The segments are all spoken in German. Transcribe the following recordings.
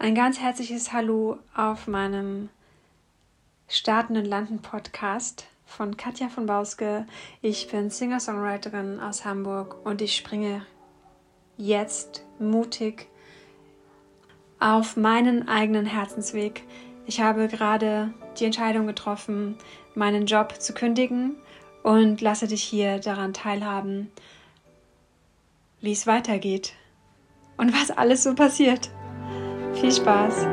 Ein ganz herzliches Hallo auf meinem Starten und Landen Podcast von Katja von Bauske. Ich bin Singer-Songwriterin aus Hamburg und ich springe jetzt mutig auf meinen eigenen Herzensweg. Ich habe gerade die Entscheidung getroffen, meinen Job zu kündigen und lasse dich hier daran teilhaben, wie es weitergeht und was alles so passiert. Viel Spaß!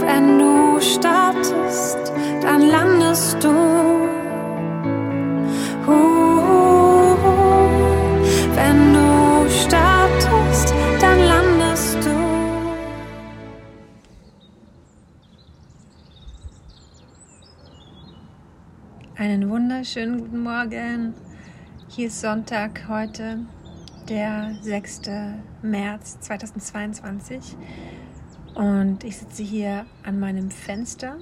Wenn du startest, dann landest du. Uh, wenn du startest, dann landest du. Einen wunderschönen guten Morgen. Hier ist Sonntag heute der 6. März 2022 und ich sitze hier an meinem Fenster.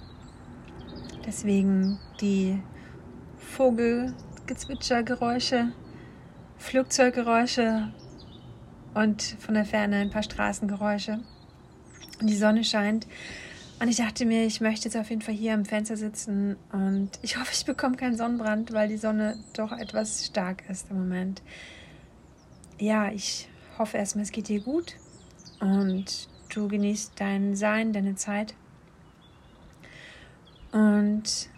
Deswegen die Vogelgezwitschergeräusche, Flugzeuggeräusche und von der Ferne ein paar Straßengeräusche. Und die Sonne scheint. Und ich dachte mir, ich möchte jetzt auf jeden Fall hier am Fenster sitzen und ich hoffe, ich bekomme keinen Sonnenbrand, weil die Sonne doch etwas stark ist im Moment ja, ich hoffe erstmal, es geht dir gut und du genießt dein Sein, deine Zeit. Und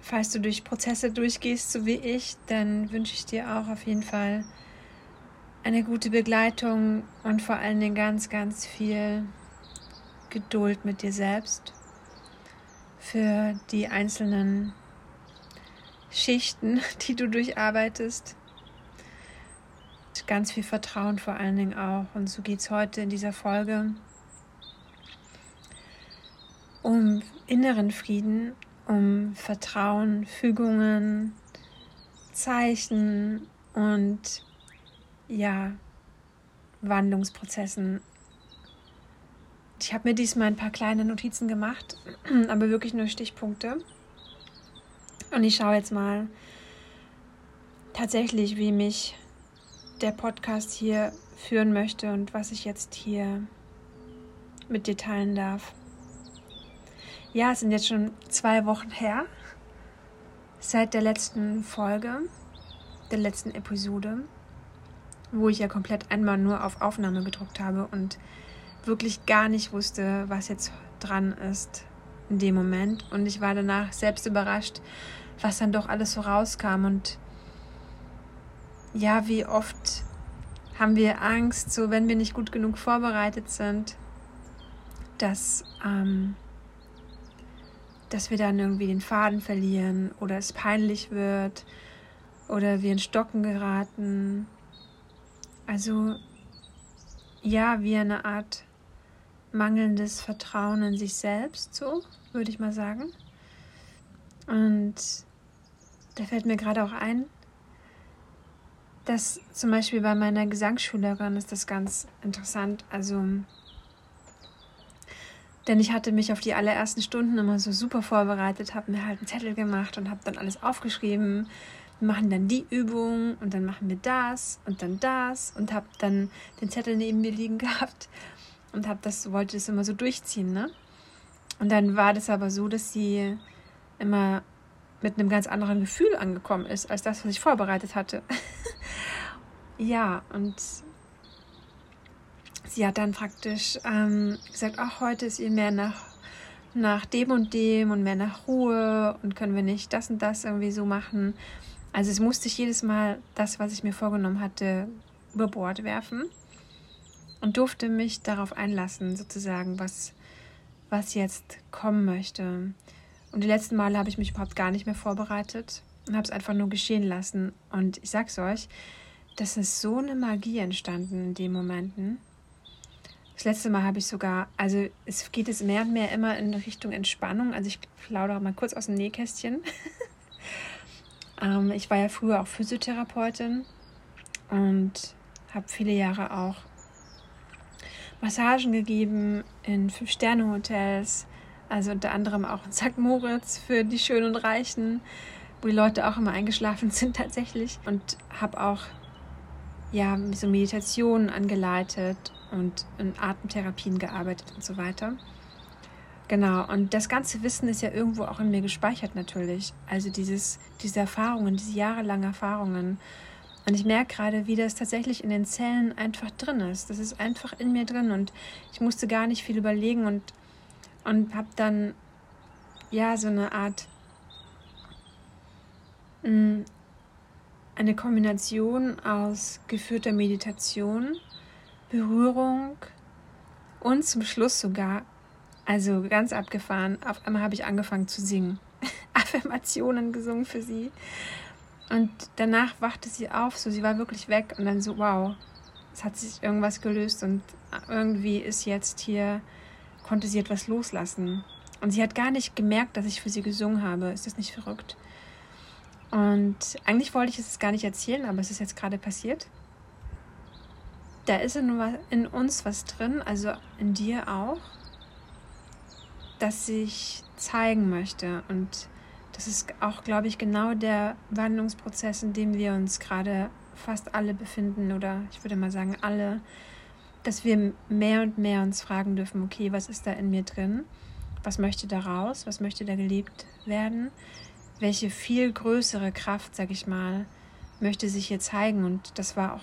falls du durch Prozesse durchgehst, so wie ich, dann wünsche ich dir auch auf jeden Fall eine gute Begleitung und vor allen Dingen ganz, ganz viel Geduld mit dir selbst für die einzelnen Schichten, die du durcharbeitest ganz viel Vertrauen vor allen Dingen auch. Und so geht es heute in dieser Folge um inneren Frieden, um Vertrauen, Fügungen, Zeichen und ja, Wandlungsprozessen. Ich habe mir diesmal ein paar kleine Notizen gemacht, aber wirklich nur Stichpunkte. Und ich schaue jetzt mal tatsächlich, wie mich der Podcast hier führen möchte und was ich jetzt hier mit dir teilen darf. Ja, es sind jetzt schon zwei Wochen her seit der letzten Folge, der letzten Episode, wo ich ja komplett einmal nur auf Aufnahme gedruckt habe und wirklich gar nicht wusste, was jetzt dran ist in dem Moment. Und ich war danach selbst überrascht, was dann doch alles so rauskam und ja, wie oft haben wir Angst, so wenn wir nicht gut genug vorbereitet sind, dass, ähm, dass wir dann irgendwie den Faden verlieren oder es peinlich wird oder wir in Stocken geraten. Also ja, wie eine Art mangelndes Vertrauen in sich selbst, so würde ich mal sagen. Und da fällt mir gerade auch ein, das zum Beispiel bei meiner Gesangsschülerin ist das ganz interessant. Also, denn ich hatte mich auf die allerersten Stunden immer so super vorbereitet, habe mir halt einen Zettel gemacht und habe dann alles aufgeschrieben. Wir machen dann die Übung und dann machen wir das und dann das und habe dann den Zettel neben mir liegen gehabt und habe das wollte das immer so durchziehen, ne? Und dann war das aber so, dass sie immer mit einem ganz anderen Gefühl angekommen ist, als das, was ich vorbereitet hatte. ja, und sie hat dann praktisch ähm, gesagt, ach, heute ist ihr mehr nach, nach dem und dem und mehr nach Ruhe und können wir nicht das und das irgendwie so machen. Also es musste ich jedes Mal das, was ich mir vorgenommen hatte, über Bord werfen und durfte mich darauf einlassen, sozusagen, was, was jetzt kommen möchte. Und die letzten Male habe ich mich überhaupt gar nicht mehr vorbereitet und habe es einfach nur geschehen lassen. Und ich sag's euch, das ist so eine Magie entstanden in den Momenten. Das letzte Mal habe ich sogar, also es geht jetzt mehr und mehr immer in Richtung Entspannung. Also ich plaudere mal kurz aus dem Nähkästchen. ähm, ich war ja früher auch Physiotherapeutin und habe viele Jahre auch Massagen gegeben in Fünf-Sterne-Hotels, also unter anderem auch in St. Moritz für die Schönen und Reichen, wo die Leute auch immer eingeschlafen sind tatsächlich. Und habe auch ja, so Meditationen angeleitet und in Atemtherapien gearbeitet und so weiter. Genau, und das ganze Wissen ist ja irgendwo auch in mir gespeichert natürlich. Also dieses, diese Erfahrungen, diese jahrelangen Erfahrungen. Und ich merke gerade, wie das tatsächlich in den Zellen einfach drin ist. Das ist einfach in mir drin und ich musste gar nicht viel überlegen und, und habe dann ja so eine Art mm, eine Kombination aus geführter Meditation, Berührung und zum Schluss sogar, also ganz abgefahren, auf einmal habe ich angefangen zu singen. Affirmationen gesungen für sie. Und danach wachte sie auf, so sie war wirklich weg und dann so, wow, es hat sich irgendwas gelöst und irgendwie ist jetzt hier, konnte sie etwas loslassen. Und sie hat gar nicht gemerkt, dass ich für sie gesungen habe. Ist das nicht verrückt? Und eigentlich wollte ich es gar nicht erzählen, aber es ist jetzt gerade passiert. Da ist in, in uns was drin, also in dir auch, das sich zeigen möchte. Und das ist auch, glaube ich, genau der Wandlungsprozess, in dem wir uns gerade fast alle befinden, oder ich würde mal sagen alle, dass wir mehr und mehr uns fragen dürfen, okay, was ist da in mir drin? Was möchte da raus? Was möchte da gelebt werden? welche viel größere Kraft, sag ich mal, möchte sich hier zeigen. Und das war auch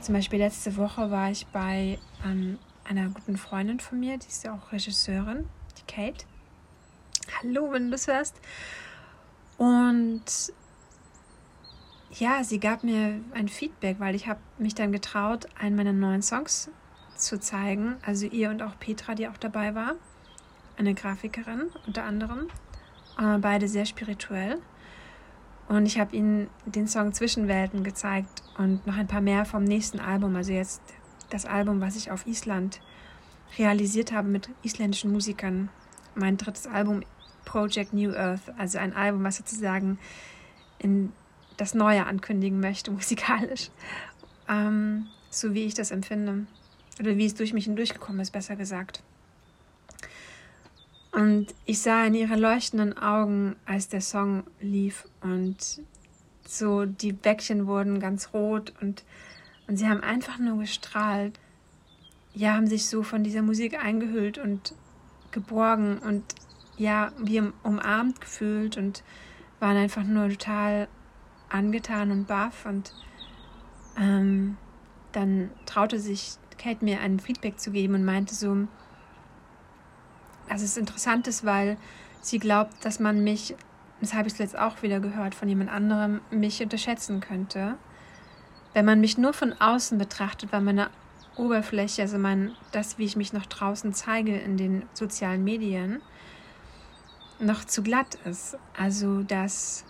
zum Beispiel letzte Woche war ich bei ähm, einer guten Freundin von mir, die ist ja auch Regisseurin, die Kate. Hallo, wenn du das hörst. Und ja, sie gab mir ein Feedback, weil ich habe mich dann getraut, einen meiner neuen Songs zu zeigen. Also ihr und auch Petra, die auch dabei war. Eine Grafikerin unter anderem äh, beide sehr spirituell. Und ich habe ihnen den Song Zwischenwelten gezeigt und noch ein paar mehr vom nächsten Album. Also jetzt das Album, was ich auf Island realisiert habe mit isländischen Musikern. Mein drittes Album, Project New Earth. Also ein Album, was sozusagen in das Neue ankündigen möchte, musikalisch. Ähm, so wie ich das empfinde. Oder wie es durch mich hindurchgekommen ist, besser gesagt. Und ich sah in ihre leuchtenden Augen, als der Song lief und so die Bäckchen wurden ganz rot und, und sie haben einfach nur gestrahlt. Ja, haben sich so von dieser Musik eingehüllt und geborgen und ja, wie umarmt gefühlt und waren einfach nur total angetan und baff und ähm, dann traute sich Kate mir ein Feedback zu geben und meinte so, also es interessant ist, weil sie glaubt, dass man mich, das habe ich jetzt auch wieder gehört von jemand anderem, mich unterschätzen könnte. Wenn man mich nur von außen betrachtet, weil meine Oberfläche, also mein, das, wie ich mich noch draußen zeige in den sozialen Medien, noch zu glatt ist. Also dass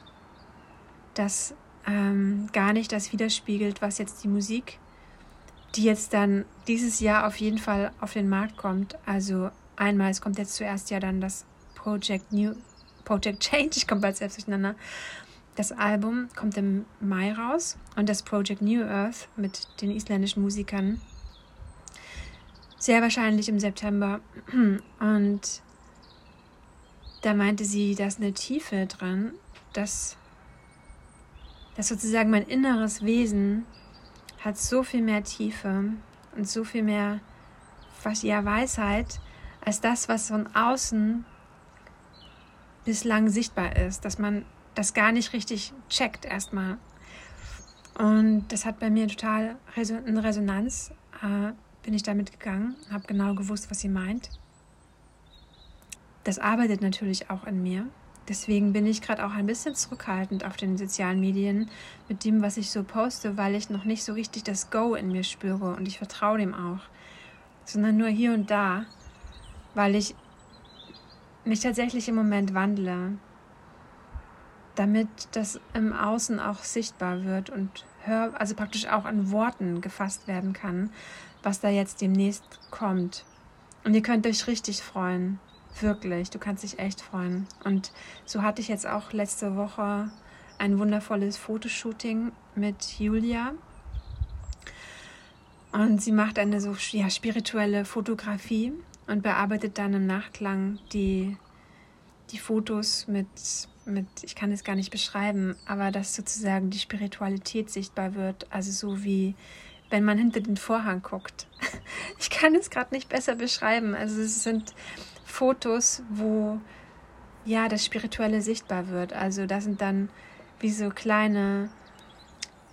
das ähm, gar nicht das widerspiegelt, was jetzt die Musik, die jetzt dann dieses Jahr auf jeden Fall auf den Markt kommt, also einmal, es kommt jetzt zuerst ja dann das Project New, Project Change, ich komme bald selbst durcheinander. Das Album kommt im Mai raus und das Project New Earth mit den isländischen Musikern sehr wahrscheinlich im September. Und da meinte sie, da ist eine Tiefe dran, dass, dass sozusagen mein inneres Wesen hat so viel mehr Tiefe und so viel mehr was ja Weisheit, als das, was von außen bislang sichtbar ist, dass man das gar nicht richtig checkt erstmal. Und das hat bei mir total in Resonanz, äh, bin ich damit gegangen, habe genau gewusst, was sie meint. Das arbeitet natürlich auch in mir. Deswegen bin ich gerade auch ein bisschen zurückhaltend auf den sozialen Medien mit dem, was ich so poste, weil ich noch nicht so richtig das Go in mir spüre und ich vertraue dem auch, sondern nur hier und da weil ich mich tatsächlich im Moment wandle, damit das im Außen auch sichtbar wird und hör, also praktisch auch an Worten gefasst werden kann, was da jetzt demnächst kommt. Und ihr könnt euch richtig freuen. Wirklich, du kannst dich echt freuen. Und so hatte ich jetzt auch letzte Woche ein wundervolles Fotoshooting mit Julia. Und sie macht eine so ja, spirituelle Fotografie und bearbeitet dann im Nachklang die, die Fotos mit mit, ich kann es gar nicht beschreiben, aber dass sozusagen die Spiritualität sichtbar wird. Also so wie wenn man hinter den Vorhang guckt. Ich kann es gerade nicht besser beschreiben. Also es sind Fotos, wo ja das Spirituelle sichtbar wird. Also da sind dann wie so kleine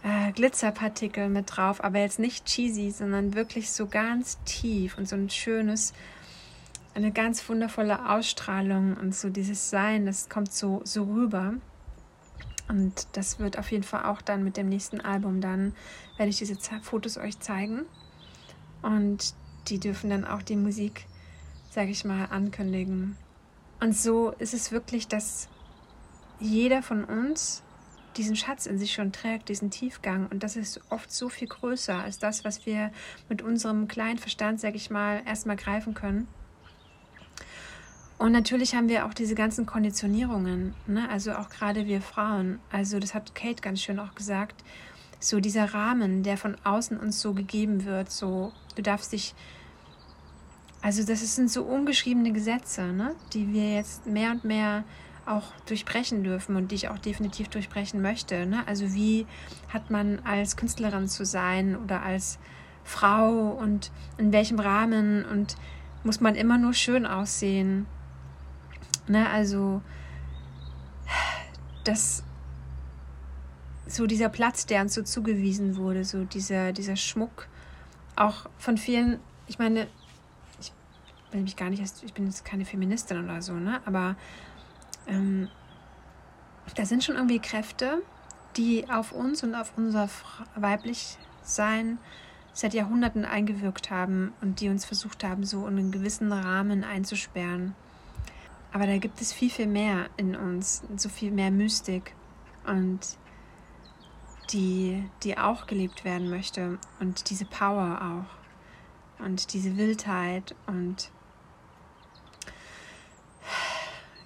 äh, Glitzerpartikel mit drauf, aber jetzt nicht cheesy, sondern wirklich so ganz tief und so ein schönes, eine ganz wundervolle Ausstrahlung und so dieses Sein, das kommt so, so rüber. Und das wird auf jeden Fall auch dann mit dem nächsten Album, dann werde ich diese Fotos euch zeigen. Und die dürfen dann auch die Musik, sage ich mal, ankündigen. Und so ist es wirklich, dass jeder von uns diesen Schatz in sich schon trägt, diesen Tiefgang. Und das ist oft so viel größer als das, was wir mit unserem kleinen Verstand, sage ich mal, erstmal greifen können. Und natürlich haben wir auch diese ganzen Konditionierungen, ne? also auch gerade wir Frauen. Also das hat Kate ganz schön auch gesagt. So dieser Rahmen, der von außen uns so gegeben wird, so du darfst dich also das sind so ungeschriebene Gesetze, ne? die wir jetzt mehr und mehr auch durchbrechen dürfen und die ich auch definitiv durchbrechen möchte. Ne? Also wie hat man als Künstlerin zu sein oder als Frau und in welchem Rahmen und muss man immer nur schön aussehen. Ne? Also das so dieser Platz, der uns so zugewiesen wurde, so dieser, dieser Schmuck, auch von vielen, ich meine, will mich gar nicht, ich bin jetzt keine Feministin oder so, ne? Aber ähm, da sind schon irgendwie Kräfte, die auf uns und auf unser weiblich Sein seit Jahrhunderten eingewirkt haben und die uns versucht haben, so in einen gewissen Rahmen einzusperren. Aber da gibt es viel, viel mehr in uns, so viel mehr Mystik und die, die auch gelebt werden möchte und diese Power auch und diese Wildheit und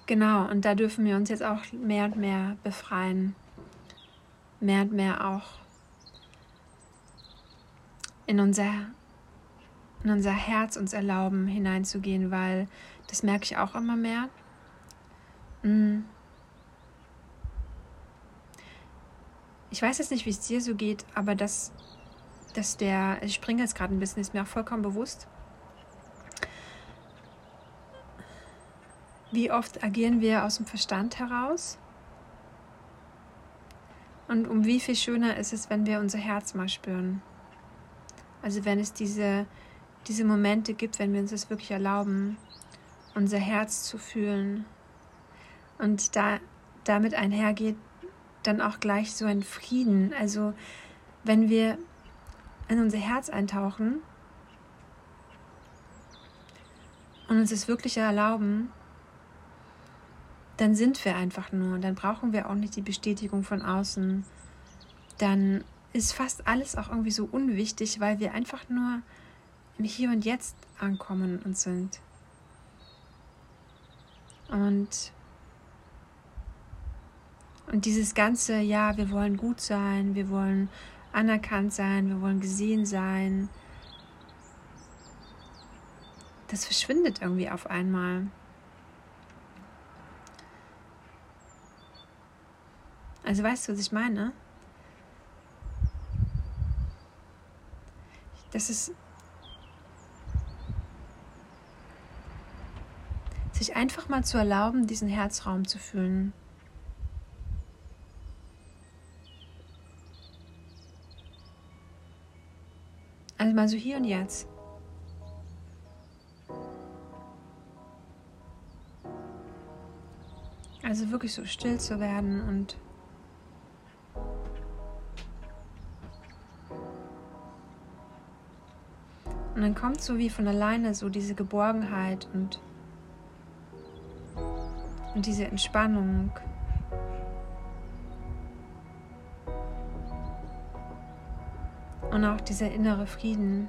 Genau, und da dürfen wir uns jetzt auch mehr und mehr befreien. Mehr und mehr auch in unser, in unser Herz uns erlauben, hineinzugehen, weil das merke ich auch immer mehr. Mm. Ich weiß jetzt nicht, wie es dir so geht, aber dass, dass der, ich springe jetzt gerade ein bisschen, ist mir auch vollkommen bewusst, Wie oft agieren wir aus dem Verstand heraus? Und um wie viel schöner ist es, wenn wir unser Herz mal spüren? Also wenn es diese, diese Momente gibt, wenn wir uns das wirklich erlauben, unser Herz zu fühlen. Und da damit einhergeht dann auch gleich so ein Frieden. Also wenn wir in unser Herz eintauchen und uns das wirklich erlauben, dann sind wir einfach nur. Dann brauchen wir auch nicht die Bestätigung von außen. Dann ist fast alles auch irgendwie so unwichtig, weil wir einfach nur im Hier und Jetzt ankommen und sind. Und, und dieses ganze, ja, wir wollen gut sein, wir wollen anerkannt sein, wir wollen gesehen sein, das verschwindet irgendwie auf einmal. Also weißt du, was ich meine? Das ist sich einfach mal zu erlauben, diesen Herzraum zu fühlen. Also mal so hier und jetzt. Also wirklich so still zu werden und dann kommt so wie von alleine so diese Geborgenheit und, und diese Entspannung. Und auch dieser innere Frieden.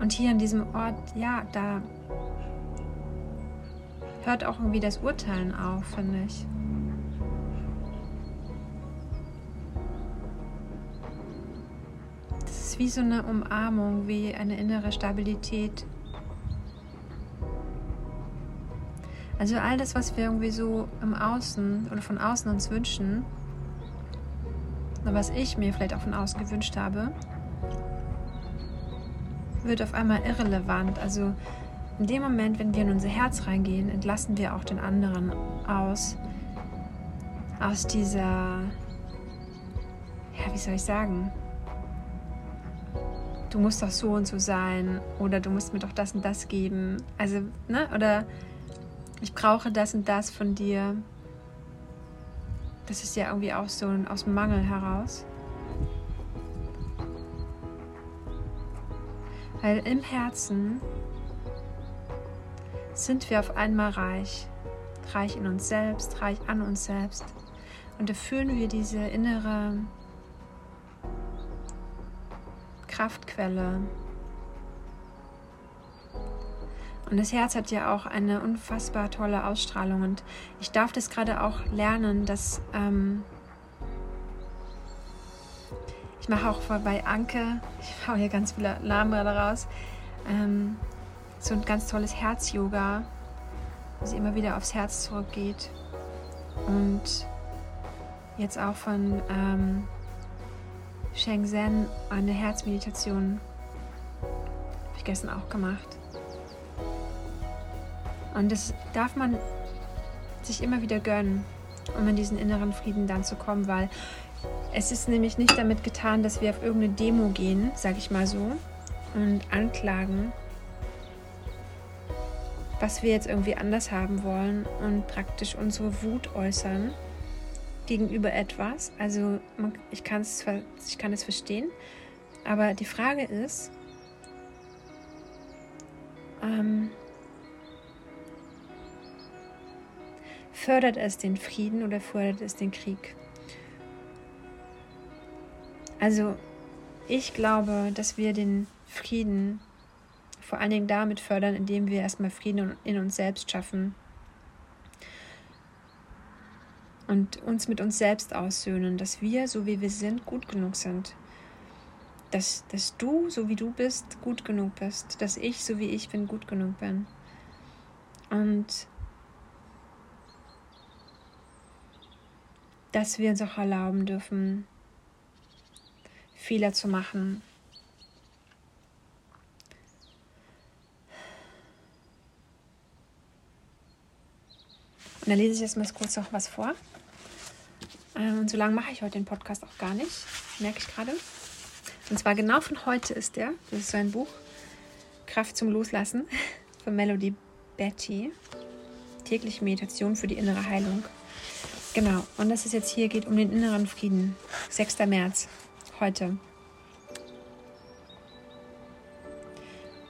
Und hier an diesem Ort, ja, da hört auch irgendwie das Urteilen auf, finde ich. Wie so eine Umarmung, wie eine innere Stabilität. Also all das, was wir irgendwie so im Außen oder von außen uns wünschen, was ich mir vielleicht auch von außen gewünscht habe, wird auf einmal irrelevant. Also in dem Moment, wenn wir in unser Herz reingehen, entlassen wir auch den anderen aus, aus dieser, ja, wie soll ich sagen, du musst doch so und so sein oder du musst mir doch das und das geben. Also, ne, oder ich brauche das und das von dir. Das ist ja irgendwie auch so aus dem Mangel heraus. Weil im Herzen sind wir auf einmal reich. Reich in uns selbst, reich an uns selbst. Und da fühlen wir diese innere Kraftquelle. Und das Herz hat ja auch eine unfassbar tolle Ausstrahlung. Und ich darf das gerade auch lernen, dass ähm, ich mache auch bei Anke, ich hau hier ganz viele Namen daraus, ähm, so ein ganz tolles Herz-Yoga, wo sie immer wieder aufs Herz zurückgeht. Und jetzt auch von ähm, Sheng Zen eine Herzmeditation. Habe ich gestern auch gemacht. Und das darf man sich immer wieder gönnen, um in diesen inneren Frieden dann zu kommen, weil es ist nämlich nicht damit getan, dass wir auf irgendeine Demo gehen, sag ich mal so, und anklagen, was wir jetzt irgendwie anders haben wollen und praktisch unsere Wut äußern gegenüber etwas. Also ich, kann's, ich kann es verstehen, aber die Frage ist, ähm, fördert es den Frieden oder fördert es den Krieg? Also ich glaube, dass wir den Frieden vor allen Dingen damit fördern, indem wir erstmal Frieden in uns selbst schaffen und uns mit uns selbst aussöhnen, dass wir, so wie wir sind, gut genug sind. Dass, dass du, so wie du bist, gut genug bist. Dass ich, so wie ich bin, gut genug bin. Und dass wir uns auch erlauben dürfen, Fehler zu machen. Und dann lese ich jetzt mal kurz noch was vor. Ähm, und so lange mache ich heute den Podcast auch gar nicht, merke ich gerade. Und zwar genau von heute ist der. Das ist so ein Buch, Kraft zum Loslassen von Melody Betty. Tägliche Meditation für die innere Heilung. Genau, und das ist jetzt hier geht um den inneren Frieden. 6. März, heute.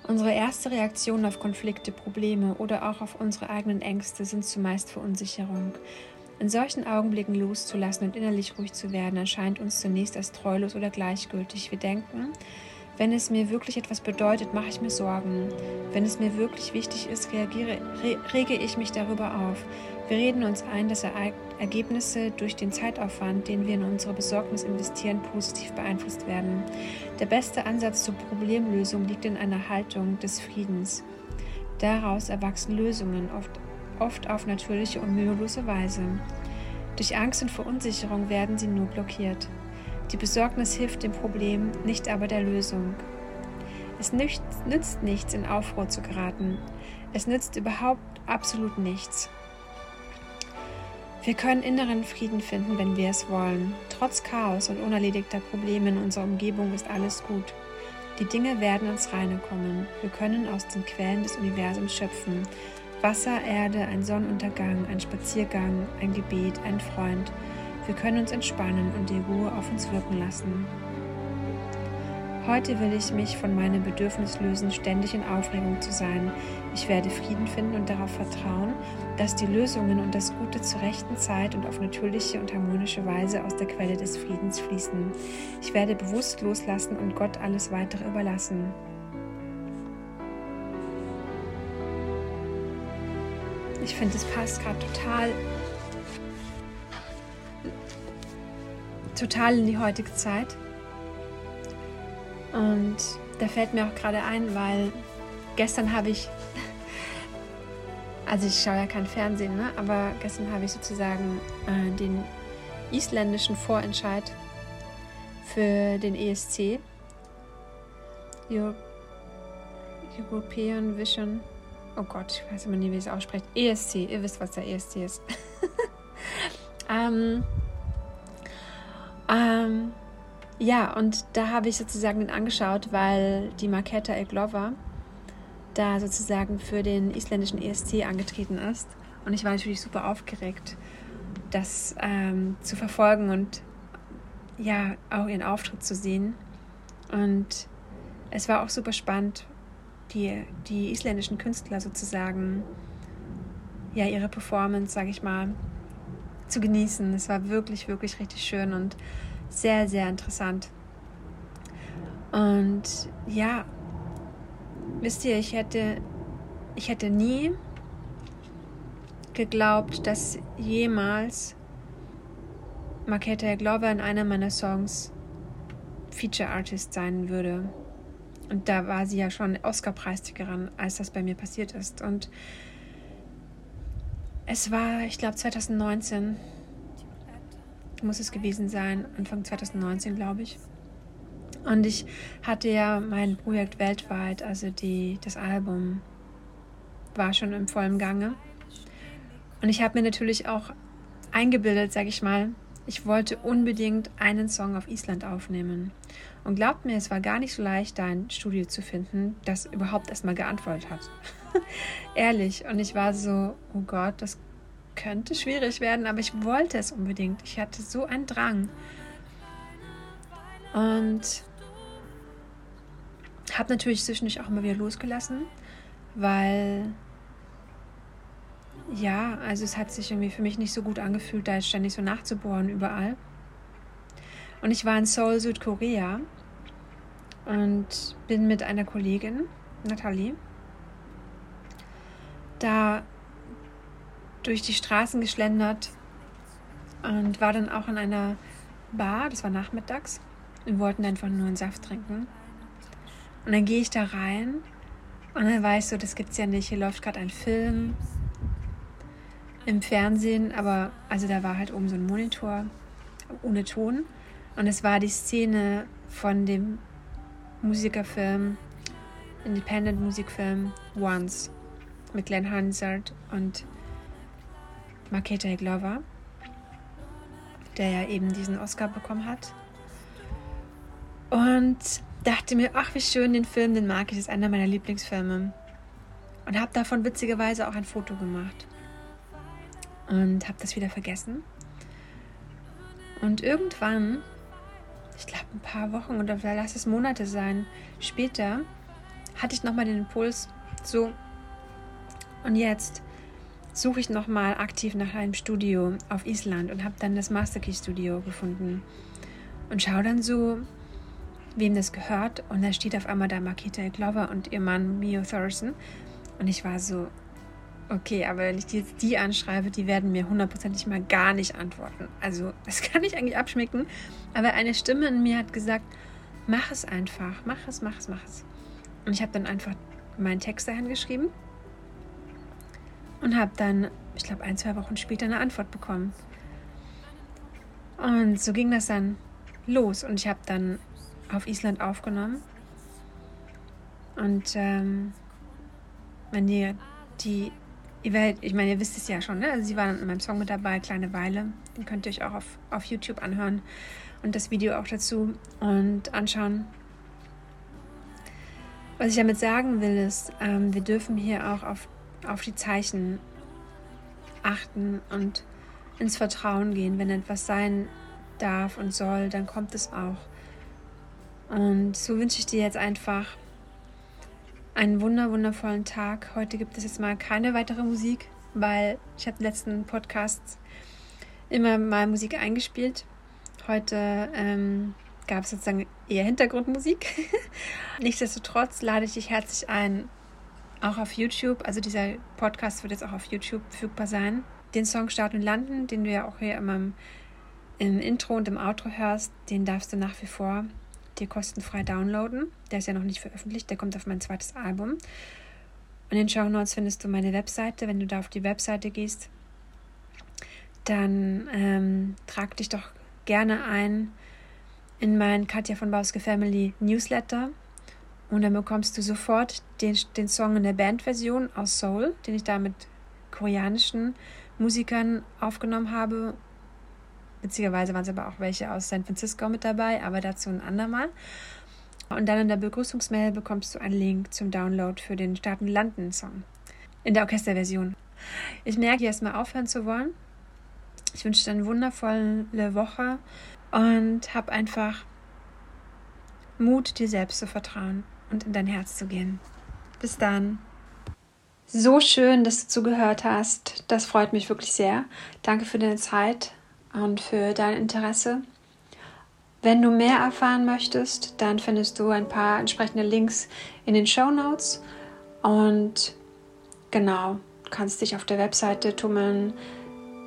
Unsere erste Reaktion auf Konflikte, Probleme oder auch auf unsere eigenen Ängste sind zumeist Verunsicherung. In solchen Augenblicken loszulassen und innerlich ruhig zu werden, erscheint uns zunächst als treulos oder gleichgültig. Wir denken, wenn es mir wirklich etwas bedeutet, mache ich mir Sorgen. Wenn es mir wirklich wichtig ist, reagiere, re, rege ich mich darüber auf. Wir reden uns ein, dass Ergebnisse durch den Zeitaufwand, den wir in unsere Besorgnis investieren, positiv beeinflusst werden. Der beste Ansatz zur Problemlösung liegt in einer Haltung des Friedens. Daraus erwachsen Lösungen, oft oft auf natürliche und mühelose Weise. Durch Angst und Verunsicherung werden sie nur blockiert. Die Besorgnis hilft dem Problem, nicht aber der Lösung. Es nützt nichts, in Aufruhr zu geraten. Es nützt überhaupt absolut nichts. Wir können inneren Frieden finden, wenn wir es wollen. Trotz Chaos und unerledigter Probleme in unserer Umgebung ist alles gut. Die Dinge werden ins Reine kommen. Wir können aus den Quellen des Universums schöpfen. Wasser, Erde, ein Sonnenuntergang, ein Spaziergang, ein Gebet, ein Freund. Wir können uns entspannen und die Ruhe auf uns wirken lassen. Heute will ich mich von meinem Bedürfnis lösen, ständig in Aufregung zu sein. Ich werde Frieden finden und darauf vertrauen, dass die Lösungen und das Gute zur rechten Zeit und auf natürliche und harmonische Weise aus der Quelle des Friedens fließen. Ich werde bewusst loslassen und Gott alles weitere überlassen. Ich finde, es passt gerade total, total in die heutige Zeit. Und da fällt mir auch gerade ein, weil gestern habe ich also ich schaue ja kein Fernsehen, ne? aber gestern habe ich sozusagen äh, den isländischen Vorentscheid für den ESC, Euro European Vision, oh Gott, ich weiß immer nie, wie es ausspricht, ESC, ihr wisst, was der ESC ist. ähm, ähm, ja, und da habe ich sozusagen den angeschaut, weil die Marketa Eglova da sozusagen für den isländischen ESC angetreten ist. Und ich war natürlich super aufgeregt, das ähm, zu verfolgen und ja, auch ihren Auftritt zu sehen. Und es war auch super spannend, die, die isländischen Künstler sozusagen, ja, ihre Performance, sage ich mal, zu genießen. Es war wirklich, wirklich richtig schön und sehr, sehr interessant. Und ja, wisst ihr, ich hätte, ich hätte nie geglaubt, dass jemals Maketa Glover in einer meiner Songs Feature Artist sein würde. Und da war sie ja schon Oscar-Preisträgerin, als das bei mir passiert ist. Und es war, ich glaube, 2019 muss es gewesen sein, Anfang 2019, glaube ich. Und ich hatte ja mein Projekt weltweit, also die, das Album war schon im vollen Gange. Und ich habe mir natürlich auch eingebildet, sage ich mal, ich wollte unbedingt einen Song auf Island aufnehmen. Und glaubt mir, es war gar nicht so leicht, da ein Studio zu finden, das überhaupt erstmal geantwortet hat. Ehrlich. Und ich war so, oh Gott, das könnte schwierig werden, aber ich wollte es unbedingt. Ich hatte so einen Drang. Und habe natürlich zwischendurch auch immer wieder losgelassen, weil ja, also es hat sich irgendwie für mich nicht so gut angefühlt, da ständig so nachzubohren überall. Und ich war in Seoul, Südkorea und bin mit einer Kollegin, Nathalie, da durch die Straßen geschlendert und war dann auch in einer Bar, das war nachmittags. Wir wollten einfach nur einen Saft trinken. Und dann gehe ich da rein und dann weiß ich so, das gibt's ja nicht. Hier läuft gerade ein Film im Fernsehen, aber also da war halt oben so ein Monitor ohne Ton. Und es war die Szene von dem Musikerfilm, Independent Musikfilm Once mit Glenn Hansard und Maketa Glover, der ja eben diesen Oscar bekommen hat. Und dachte mir, ach wie schön, den Film, den mag ich, das ist einer meiner Lieblingsfilme. Und habe davon witzigerweise auch ein Foto gemacht. Und habe das wieder vergessen. Und irgendwann, ich glaube ein paar Wochen oder vielleicht lass es Monate sein, später, hatte ich nochmal den Impuls, so, und jetzt suche ich nochmal aktiv nach einem Studio auf Island und habe dann das Masterkey Studio gefunden. Und schaue dann so, wem das gehört. Und da steht auf einmal da Makita Glover und ihr Mann Mio Thurston. Und ich war so, okay, aber wenn ich die jetzt die anschreibe, die werden mir hundertprozentig mal gar nicht antworten. Also das kann ich eigentlich abschmecken. Aber eine Stimme in mir hat gesagt, mach es einfach, mach es, mach es, mach es. Und ich habe dann einfach meinen Text dahin geschrieben und habe dann, ich glaube, ein, zwei Wochen später eine Antwort bekommen. Und so ging das dann los. Und ich habe dann auf Island aufgenommen. Und ähm, wenn ihr die, ihr werdet, ich meine, ihr wisst es ja schon, ne? Also sie waren in meinem Song mit dabei, Kleine Weile. Den könnt ihr euch auch auf, auf YouTube anhören und das Video auch dazu und anschauen. Was ich damit sagen will, ist, ähm, wir dürfen hier auch auf, auf die Zeichen achten und ins Vertrauen gehen. Wenn etwas sein darf und soll, dann kommt es auch. Und so wünsche ich dir jetzt einfach einen wunder wundervollen Tag. Heute gibt es jetzt mal keine weitere Musik, weil ich habe letzten Podcasts immer mal Musik eingespielt. Heute ähm, gab es sozusagen eher Hintergrundmusik. Nichtsdestotrotz lade ich dich herzlich ein, auch auf YouTube. Also dieser Podcast wird jetzt auch auf YouTube verfügbar sein. Den Song Start und Landen, den du ja auch hier im, im Intro und im Outro hörst, den darfst du nach wie vor dir kostenfrei downloaden. Der ist ja noch nicht veröffentlicht, der kommt auf mein zweites Album. Und in den Show Notes findest du meine Webseite. Wenn du da auf die Webseite gehst, dann ähm, trag dich doch gerne ein in mein Katja von Bauske Family Newsletter. Und dann bekommst du sofort den, den Song in der Bandversion aus Soul, den ich da mit koreanischen Musikern aufgenommen habe. Beziehungsweise waren es aber auch welche aus San Francisco mit dabei, aber dazu ein andermal. Und dann in der Begrüßungsmail bekommst du einen Link zum Download für den Starten-Landen-Song in der Orchesterversion. Ich merke, erstmal aufhören zu wollen. Ich wünsche dir eine wundervolle Woche und hab einfach Mut, dir selbst zu vertrauen und in dein Herz zu gehen. Bis dann. So schön, dass du zugehört hast. Das freut mich wirklich sehr. Danke für deine Zeit und für dein Interesse. Wenn du mehr erfahren möchtest, dann findest du ein paar entsprechende Links in den Show Notes. Und genau, kannst dich auf der Webseite tummeln,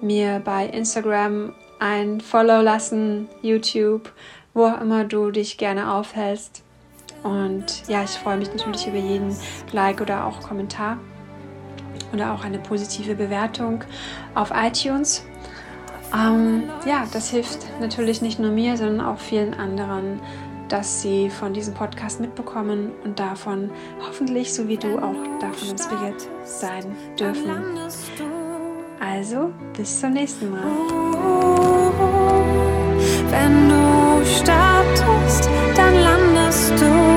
mir bei Instagram ein Follow lassen, YouTube, wo auch immer du dich gerne aufhältst. Und ja, ich freue mich natürlich über jeden Like oder auch Kommentar oder auch eine positive Bewertung auf iTunes. Ähm, ja, das hilft natürlich nicht nur mir, sondern auch vielen anderen, dass sie von diesem Podcast mitbekommen und davon hoffentlich, so wie du, auch davon inspiriert sein dürfen. Also, bis zum nächsten Mal. Wenn du startest, dann landest du.